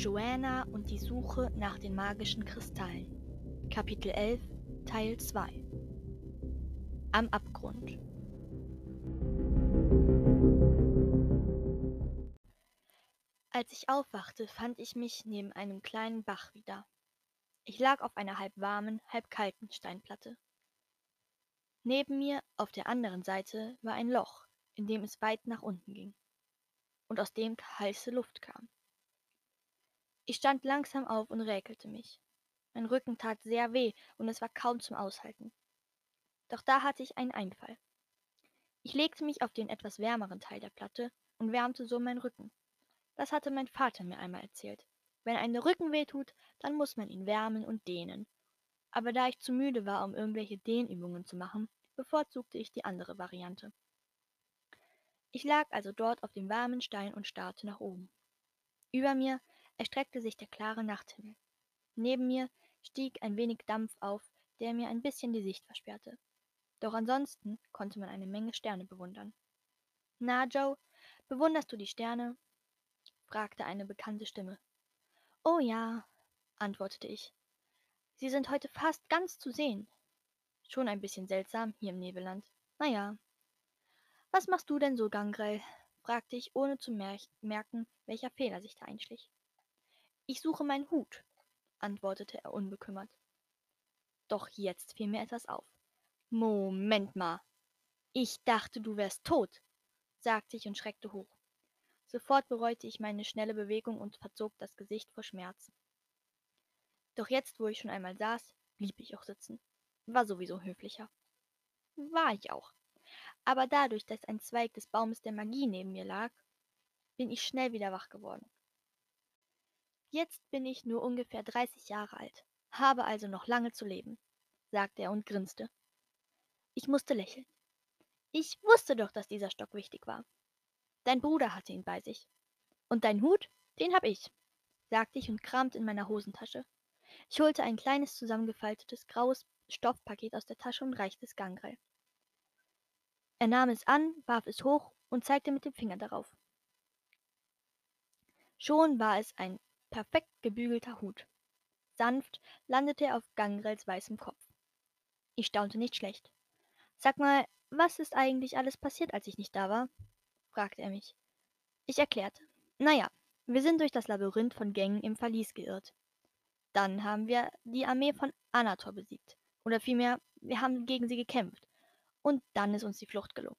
Joanna und die Suche nach den magischen Kristallen. Kapitel 11, Teil 2 Am Abgrund Als ich aufwachte, fand ich mich neben einem kleinen Bach wieder. Ich lag auf einer halb warmen, halb kalten Steinplatte. Neben mir, auf der anderen Seite, war ein Loch, in dem es weit nach unten ging und aus dem heiße Luft kam. Ich stand langsam auf und räkelte mich. Mein Rücken tat sehr weh und es war kaum zum Aushalten. Doch da hatte ich einen Einfall. Ich legte mich auf den etwas wärmeren Teil der Platte und wärmte so meinen Rücken. Das hatte mein Vater mir einmal erzählt. Wenn ein Rücken weh tut, dann muss man ihn wärmen und dehnen. Aber da ich zu müde war, um irgendwelche Dehnübungen zu machen, bevorzugte ich die andere Variante. Ich lag also dort auf dem warmen Stein und starrte nach oben. Über mir erstreckte sich der klare Nachthimmel. Neben mir stieg ein wenig Dampf auf, der mir ein bisschen die Sicht versperrte. Doch ansonsten konnte man eine Menge Sterne bewundern. Na, Joe, bewunderst du die Sterne? fragte eine bekannte Stimme. Oh ja, antwortete ich. Sie sind heute fast ganz zu sehen. Schon ein bisschen seltsam hier im Nebelland. Na ja. Was machst du denn so, Gangrel? fragte ich, ohne zu merken, welcher Fehler sich da einschlich. Ich suche meinen Hut, antwortete er unbekümmert. Doch jetzt fiel mir etwas auf. Moment mal. Ich dachte, du wärst tot, sagte ich und schreckte hoch. Sofort bereute ich meine schnelle Bewegung und verzog das Gesicht vor Schmerzen. Doch jetzt, wo ich schon einmal saß, blieb ich auch sitzen. War sowieso höflicher. War ich auch. Aber dadurch, dass ein Zweig des Baumes der Magie neben mir lag, bin ich schnell wieder wach geworden. Jetzt bin ich nur ungefähr dreißig Jahre alt, habe also noch lange zu leben, sagte er und grinste. Ich musste lächeln. Ich wusste doch, dass dieser Stock wichtig war. Dein Bruder hatte ihn bei sich. Und dein Hut, den hab ich, sagte ich und kramte in meiner Hosentasche. Ich holte ein kleines zusammengefaltetes graues Stoffpaket aus der Tasche und reichte es Gangrel. Er nahm es an, warf es hoch und zeigte mit dem Finger darauf. Schon war es ein perfekt gebügelter Hut. Sanft landete er auf Gangrels weißem Kopf. Ich staunte nicht schlecht. Sag mal, was ist eigentlich alles passiert, als ich nicht da war? fragte er mich. Ich erklärte. Naja, wir sind durch das Labyrinth von Gängen im Verlies geirrt. Dann haben wir die Armee von Anator besiegt. Oder vielmehr, wir haben gegen sie gekämpft. Und dann ist uns die Flucht gelungen.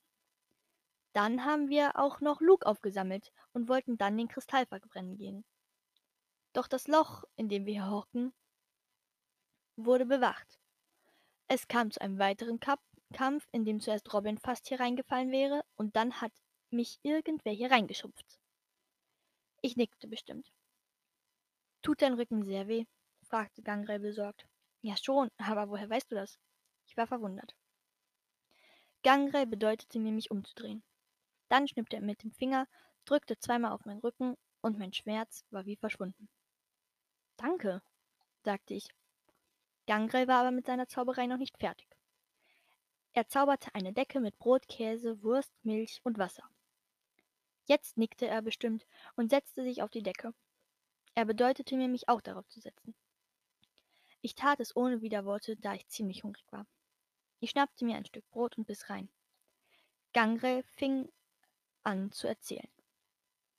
Dann haben wir auch noch Luke aufgesammelt und wollten dann den Kristall verbrennen gehen. Doch das Loch, in dem wir hier hocken, wurde bewacht. Es kam zu einem weiteren Kampf, in dem zuerst Robin fast hier reingefallen wäre, und dann hat mich irgendwer hier reingeschupft. Ich nickte bestimmt. Tut dein Rücken sehr weh? fragte Gangrel besorgt. Ja schon, aber woher weißt du das? Ich war verwundert. Gangrel bedeutete mir, mich umzudrehen. Dann schnippte er mit dem Finger, drückte zweimal auf meinen Rücken und mein Schmerz war wie verschwunden. Danke, sagte ich. Gangrel war aber mit seiner Zauberei noch nicht fertig. Er zauberte eine Decke mit Brot, Käse, Wurst, Milch und Wasser. Jetzt nickte er bestimmt und setzte sich auf die Decke. Er bedeutete mir, mich auch darauf zu setzen. Ich tat es ohne Widerworte, da ich ziemlich hungrig war. Ich schnappte mir ein Stück Brot und biss rein. Gangrel fing an zu erzählen.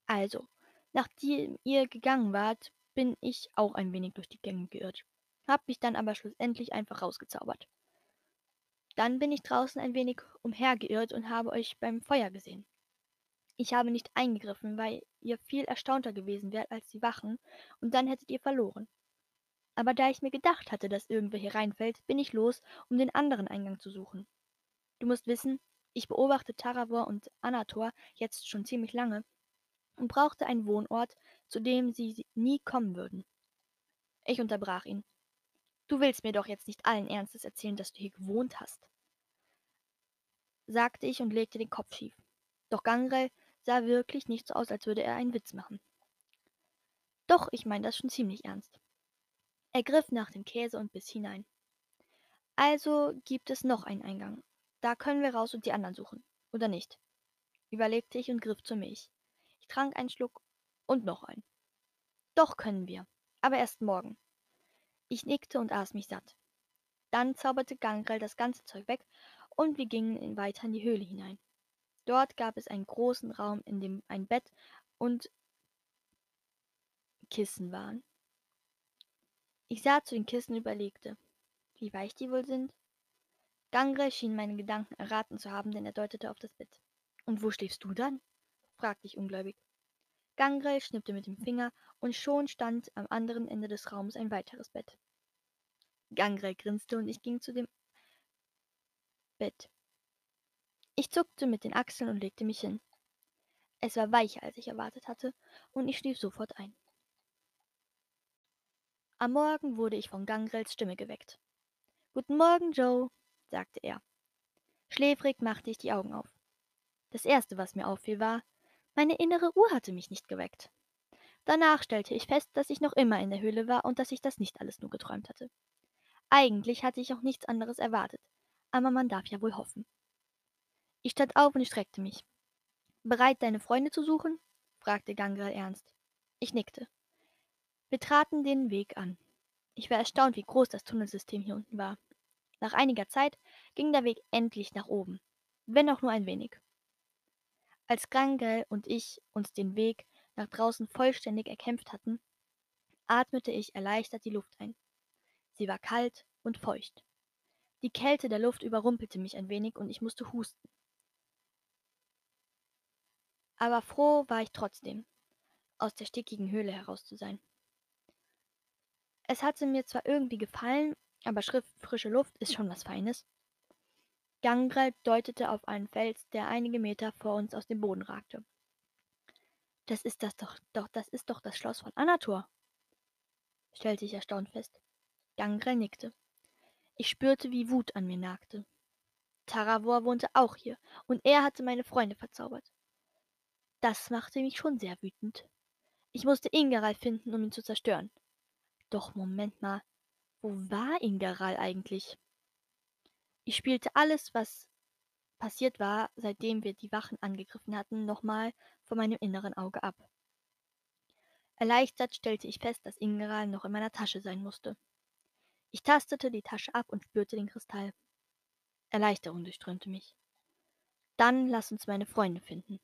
Also, nachdem ihr gegangen wart, bin ich auch ein wenig durch die Gänge geirrt, hab mich dann aber schlussendlich einfach rausgezaubert. Dann bin ich draußen ein wenig umhergeirrt und habe euch beim Feuer gesehen. Ich habe nicht eingegriffen, weil ihr viel erstaunter gewesen wärt als die Wachen, und dann hättet ihr verloren. Aber da ich mir gedacht hatte, dass irgendwer hier reinfällt, bin ich los, um den anderen Eingang zu suchen. Du musst wissen, ich beobachte Taravor und Anator jetzt schon ziemlich lange und brauchte einen Wohnort, zu dem sie nie kommen würden. Ich unterbrach ihn. Du willst mir doch jetzt nicht allen Ernstes erzählen, dass du hier gewohnt hast, sagte ich und legte den Kopf schief. Doch Gangrel sah wirklich nicht so aus, als würde er einen Witz machen. Doch, ich meine das schon ziemlich ernst. Er griff nach dem Käse und biss hinein. Also gibt es noch einen Eingang. Da können wir raus und die anderen suchen. Oder nicht? Überlegte ich und griff zur Milch. Ich trank einen Schluck und noch einen. Doch können wir, aber erst morgen. Ich nickte und aß mich satt. Dann zauberte Gangrel das ganze Zeug weg und wir gingen in weiter in die Höhle hinein. Dort gab es einen großen Raum, in dem ein Bett und Kissen waren. Ich sah zu den Kissen und überlegte, wie weich die wohl sind. Gangrel schien meine Gedanken erraten zu haben, denn er deutete auf das Bett. Und wo schläfst du dann? Fragte ich ungläubig. Gangrel schnippte mit dem Finger, und schon stand am anderen Ende des Raumes ein weiteres Bett. Gangrel grinste und ich ging zu dem Bett. Ich zuckte mit den Achseln und legte mich hin. Es war weicher, als ich erwartet hatte, und ich schlief sofort ein. Am Morgen wurde ich von Gangrels Stimme geweckt. Guten Morgen, Joe, sagte er. Schläfrig machte ich die Augen auf. Das erste, was mir auffiel, war, meine innere Uhr hatte mich nicht geweckt. Danach stellte ich fest, dass ich noch immer in der Höhle war und dass ich das nicht alles nur geträumt hatte. Eigentlich hatte ich auch nichts anderes erwartet, aber man darf ja wohl hoffen. Ich stand auf und streckte mich. Bereit, deine Freunde zu suchen? fragte Gangrel ernst. Ich nickte. Wir traten den Weg an. Ich war erstaunt, wie groß das Tunnelsystem hier unten war. Nach einiger Zeit ging der Weg endlich nach oben, wenn auch nur ein wenig. Als Gangrel und ich uns den Weg nach draußen vollständig erkämpft hatten, atmete ich erleichtert die Luft ein. Sie war kalt und feucht. Die Kälte der Luft überrumpelte mich ein wenig und ich musste husten. Aber froh war ich trotzdem, aus der stickigen Höhle heraus zu sein. Es hatte mir zwar irgendwie gefallen, aber frische Luft ist schon was Feines. Gangrel deutete auf einen Fels, der einige Meter vor uns aus dem Boden ragte. Das ist das doch, doch, das ist doch das Schloss von Anator, stellte ich erstaunt fest. Gangrel nickte. Ich spürte, wie Wut an mir nagte. Taravor wohnte auch hier, und er hatte meine Freunde verzaubert. Das machte mich schon sehr wütend. Ich musste Ingeral finden, um ihn zu zerstören. Doch Moment mal, wo war Ingeral eigentlich? Ich spielte alles, was passiert war, seitdem wir die Wachen angegriffen hatten, nochmal vor meinem inneren Auge ab. Erleichtert stellte ich fest, dass Ingeral noch in meiner Tasche sein musste. Ich tastete die Tasche ab und spürte den Kristall. Erleichterung durchströmte mich. Dann lass uns meine Freunde finden.